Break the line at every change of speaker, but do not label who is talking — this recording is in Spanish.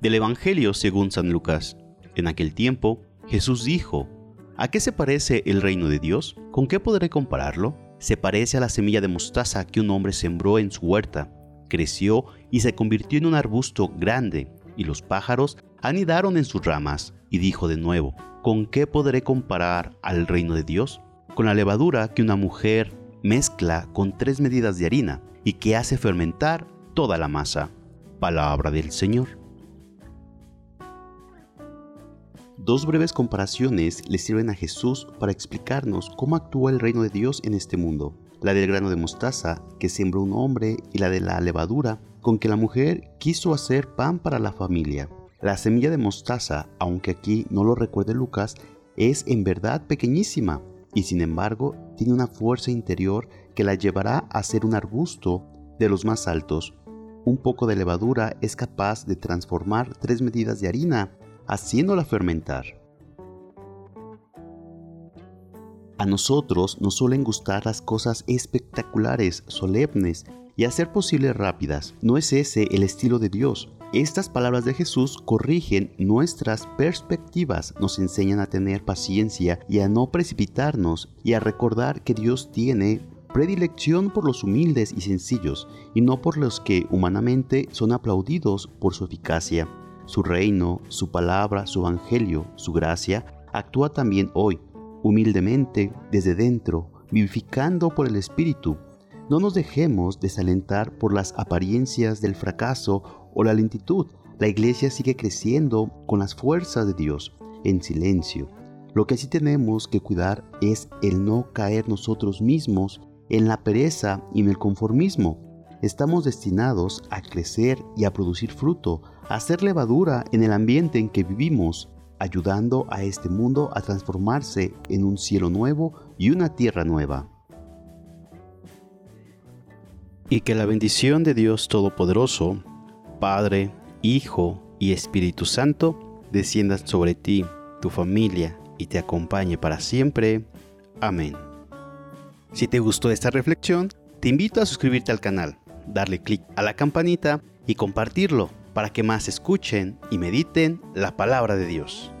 Del Evangelio según San Lucas. En aquel tiempo, Jesús dijo, ¿A qué se parece el reino de Dios? ¿Con qué podré compararlo? Se parece a la semilla de mostaza que un hombre sembró en su huerta. Creció y se convirtió en un arbusto grande, y los pájaros anidaron en sus ramas. Y dijo de nuevo, ¿con qué podré comparar al reino de Dios? Con la levadura que una mujer mezcla con tres medidas de harina y que hace fermentar toda la masa. Palabra del Señor. Dos breves comparaciones le sirven a Jesús para explicarnos cómo actúa el reino de Dios en este mundo. La del grano de mostaza que sembró un hombre y la de la levadura con que la mujer quiso hacer pan para la familia. La semilla de mostaza, aunque aquí no lo recuerde Lucas, es en verdad pequeñísima y sin embargo tiene una fuerza interior que la llevará a ser un arbusto de los más altos. Un poco de levadura es capaz de transformar tres medidas de harina haciéndola fermentar. A nosotros nos suelen gustar las cosas espectaculares, solemnes y a ser posible rápidas. No es ese el estilo de Dios. Estas palabras de Jesús corrigen nuestras perspectivas, nos enseñan a tener paciencia y a no precipitarnos y a recordar que Dios tiene predilección por los humildes y sencillos y no por los que humanamente son aplaudidos por su eficacia. Su reino, su palabra, su evangelio, su gracia, actúa también hoy, humildemente, desde dentro, vivificando por el Espíritu. No nos dejemos desalentar por las apariencias del fracaso o la lentitud. La iglesia sigue creciendo con las fuerzas de Dios, en silencio. Lo que sí tenemos que cuidar es el no caer nosotros mismos en la pereza y en el conformismo. Estamos destinados a crecer y a producir fruto, hacer levadura en el ambiente en que vivimos, ayudando a este mundo a transformarse en un cielo nuevo y una tierra nueva. Y que la bendición de Dios Todopoderoso, Padre, Hijo y Espíritu Santo, descienda sobre ti, tu familia y te acompañe para siempre. Amén. Si te gustó esta reflexión, te invito a suscribirte al canal, darle clic a la campanita y compartirlo para que más escuchen y mediten la palabra de Dios.